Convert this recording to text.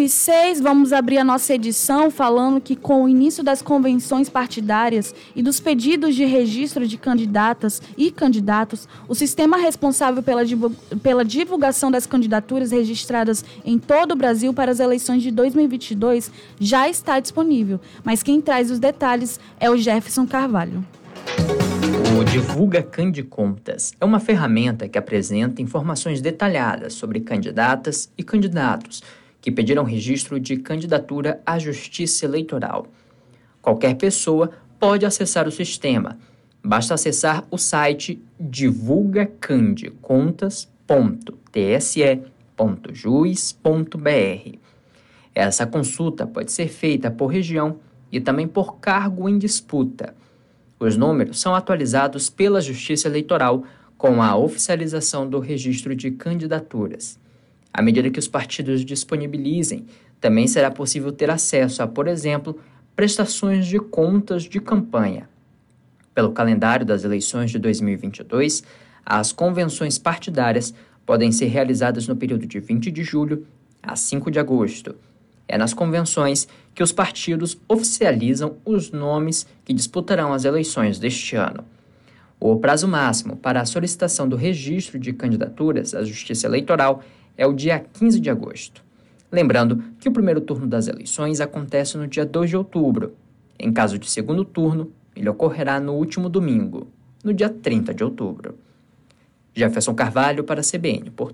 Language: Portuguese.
16, vamos abrir a nossa edição falando que com o início das convenções partidárias e dos pedidos de registro de candidatas e candidatos, o sistema responsável pela, pela divulgação das candidaturas registradas em todo o Brasil para as eleições de 2022 já está disponível, mas quem traz os detalhes é o Jefferson Carvalho. O Divulga Candicontas é uma ferramenta que apresenta informações detalhadas sobre candidatas e candidatos que pediram registro de candidatura à Justiça Eleitoral. Qualquer pessoa pode acessar o sistema. Basta acessar o site divulgacandecontas.tse.juiz.br. Essa consulta pode ser feita por região e também por cargo em disputa. Os números são atualizados pela Justiça Eleitoral com a oficialização do registro de candidaturas. À medida que os partidos disponibilizem, também será possível ter acesso a, por exemplo, prestações de contas de campanha. Pelo calendário das eleições de 2022, as convenções partidárias podem ser realizadas no período de 20 de julho a 5 de agosto. É nas convenções que os partidos oficializam os nomes que disputarão as eleições deste ano. O prazo máximo para a solicitação do registro de candidaturas à Justiça Eleitoral é o dia 15 de agosto. Lembrando que o primeiro turno das eleições acontece no dia 2 de outubro. Em caso de segundo turno, ele ocorrerá no último domingo, no dia 30 de outubro. Jefferson Carvalho para a CBN, por